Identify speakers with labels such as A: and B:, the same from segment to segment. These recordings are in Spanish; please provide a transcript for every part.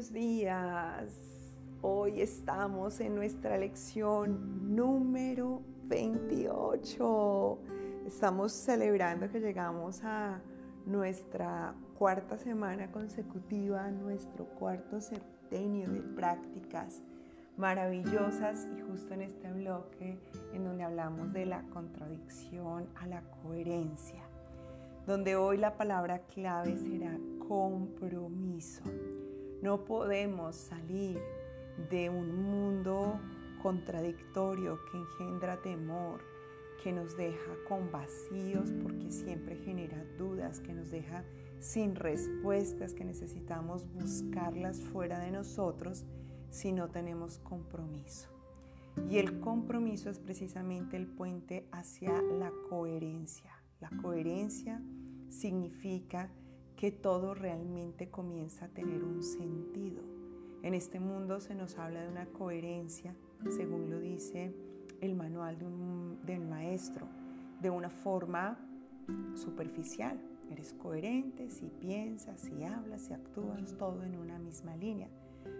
A: buenos días. Hoy estamos en nuestra lección número 28. Estamos celebrando que llegamos a nuestra cuarta semana consecutiva, nuestro cuarto septenio de prácticas maravillosas y justo en este bloque en donde hablamos de la contradicción a la coherencia, donde hoy la palabra clave será compromiso. No podemos salir de un mundo contradictorio que engendra temor, que nos deja con vacíos porque siempre genera dudas, que nos deja sin respuestas, que necesitamos buscarlas fuera de nosotros si no tenemos compromiso. Y el compromiso es precisamente el puente hacia la coherencia. La coherencia significa que todo realmente comienza a tener un sentido. En este mundo se nos habla de una coherencia, según lo dice el manual del maestro, de una forma superficial. Eres coherente si piensas, si hablas, si actúas, todo en una misma línea.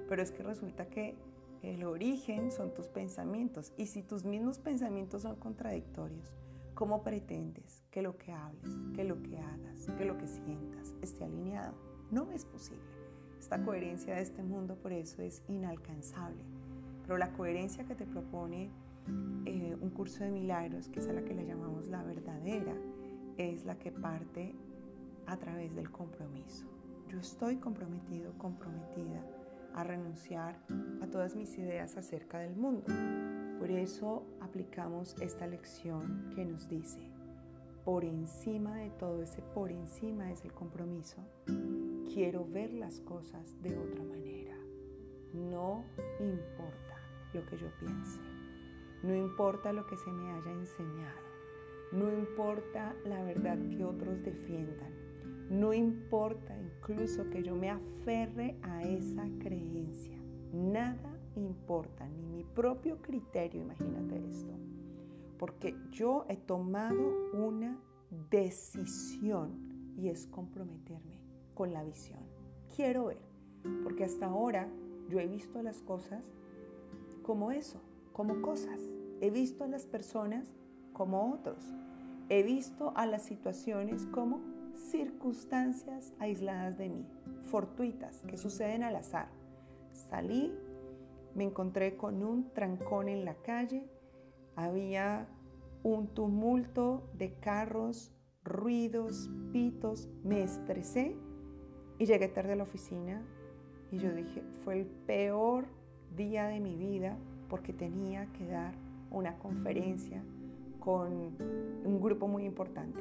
A: Pero es que resulta que el origen son tus pensamientos y si tus mismos pensamientos son contradictorios, ¿Cómo pretendes que lo que hables, que lo que hagas, que lo que sientas esté alineado? No es posible. Esta coherencia de este mundo por eso es inalcanzable. Pero la coherencia que te propone eh, un curso de milagros, que es a la que le llamamos la verdadera, es la que parte a través del compromiso. Yo estoy comprometido, comprometida a renunciar a todas mis ideas acerca del mundo por eso aplicamos esta lección que nos dice, por encima de todo ese por encima es el compromiso. Quiero ver las cosas de otra manera. No importa lo que yo piense. No importa lo que se me haya enseñado. No importa la verdad que otros defiendan. No importa incluso que yo me aferre a esa creencia. Nada importa, ni mi propio criterio, imagínate esto, porque yo he tomado una decisión y es comprometerme con la visión. Quiero ver, porque hasta ahora yo he visto las cosas como eso, como cosas. He visto a las personas como otros. He visto a las situaciones como circunstancias aisladas de mí, fortuitas, que suceden al azar. Salí me encontré con un trancón en la calle, había un tumulto de carros, ruidos, pitos, me estresé y llegué tarde a la oficina y yo dije, fue el peor día de mi vida porque tenía que dar una conferencia con un grupo muy importante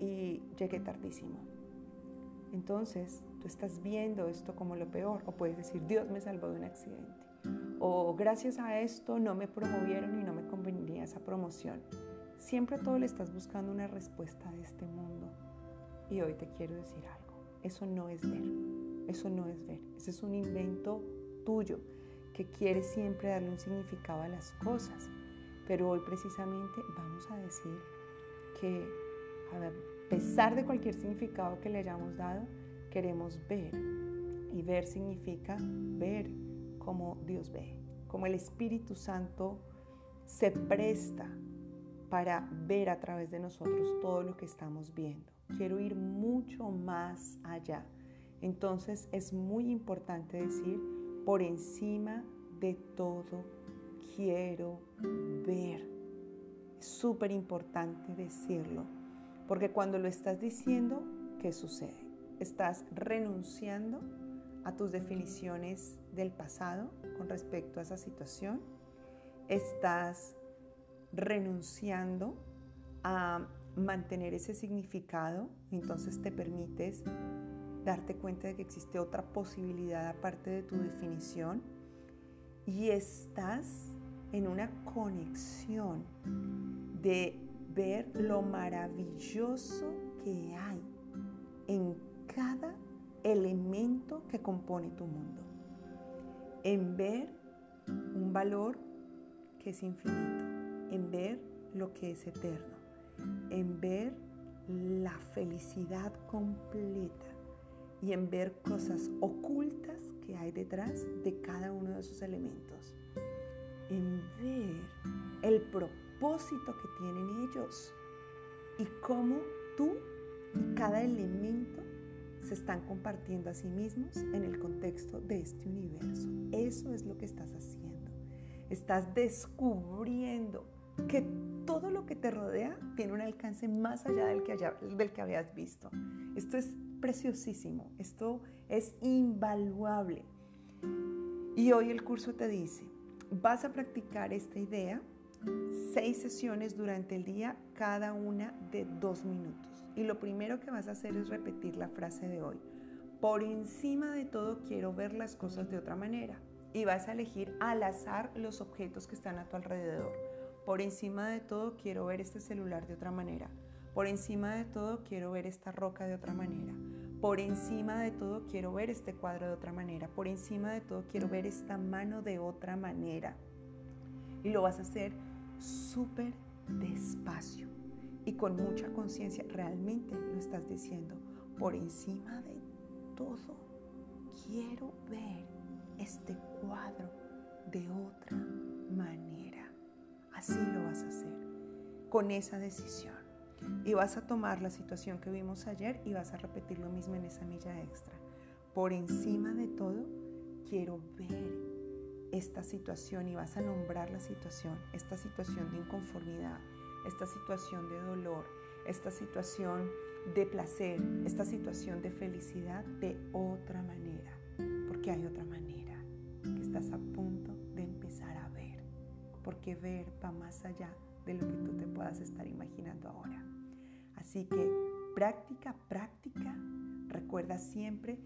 A: y llegué tardísimo. Entonces, tú estás viendo esto como lo peor o puedes decir, Dios me salvó de un accidente o gracias a esto no me promovieron y no me convenía esa promoción. Siempre todo le estás buscando una respuesta de este mundo. Y hoy te quiero decir algo. Eso no es ver. Eso no es ver. Ese es un invento tuyo que quiere siempre darle un significado a las cosas. Pero hoy precisamente vamos a decir que a pesar de cualquier significado que le hayamos dado, queremos ver. Y ver significa ver como Dios ve, como el Espíritu Santo se presta para ver a través de nosotros todo lo que estamos viendo. Quiero ir mucho más allá. Entonces es muy importante decir, por encima de todo, quiero ver. Es súper importante decirlo, porque cuando lo estás diciendo, ¿qué sucede? Estás renunciando a tus definiciones del pasado con respecto a esa situación. Estás renunciando a mantener ese significado, entonces te permites darte cuenta de que existe otra posibilidad aparte de tu definición y estás en una conexión de ver lo maravilloso que hay en cada elemento que compone tu mundo. En ver un valor que es infinito, en ver lo que es eterno, en ver la felicidad completa. Y en ver cosas ocultas que hay detrás de cada uno de esos elementos, en ver el propósito que tienen ellos y cómo tú y cada elemento se están compartiendo a sí mismos en el contexto de este universo. Eso es lo que estás haciendo. Estás descubriendo que todo lo que te rodea tiene un alcance más allá del que, del que habías visto. Esto es preciosísimo, esto es invaluable. Y hoy el curso te dice, vas a practicar esta idea seis sesiones durante el día, cada una de dos minutos. Y lo primero que vas a hacer es repetir la frase de hoy. Por encima de todo quiero ver las cosas de otra manera. Y vas a elegir al azar los objetos que están a tu alrededor. Por encima de todo quiero ver este celular de otra manera. Por encima de todo quiero ver esta roca de otra manera. Por encima de todo quiero ver este cuadro de otra manera. Por encima de todo quiero ver esta mano de otra manera. Y lo vas a hacer súper despacio y con mucha conciencia. Realmente lo estás diciendo. Por encima de todo quiero ver este cuadro de otra manera. Así lo vas a hacer, con esa decisión. Y vas a tomar la situación que vimos ayer y vas a repetir lo mismo en esa milla extra. Por encima de todo, quiero ver esta situación y vas a nombrar la situación, esta situación de inconformidad, esta situación de dolor, esta situación de placer, esta situación de felicidad de otra manera, porque hay otra manera que estás a punto de empezar a porque ver va más allá de lo que tú te puedas estar imaginando ahora. Así que práctica, práctica, recuerda siempre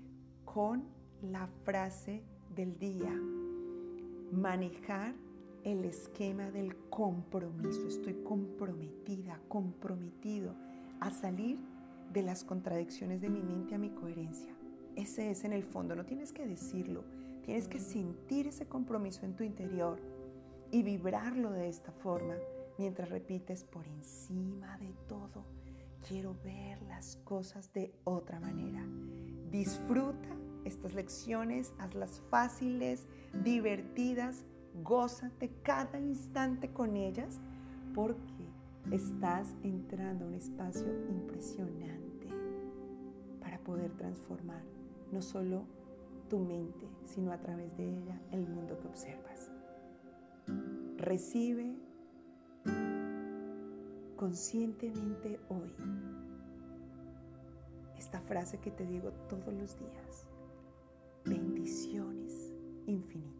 A: con la frase del día, manejar el esquema del compromiso. Estoy comprometida, comprometido a salir de las contradicciones de mi mente a mi coherencia. Ese es en el fondo, no tienes que decirlo, tienes que sentir ese compromiso en tu interior y vibrarlo de esta forma mientras repites por encima de todo. Quiero ver las cosas de otra manera. Disfruta estas lecciones, hazlas fáciles, divertidas, gózate cada instante con ellas porque estás entrando a un espacio impresionante para poder transformar no solo tu mente, sino a través de ella el mundo que observas. Recibe conscientemente hoy esta frase que te digo todos los días infinito.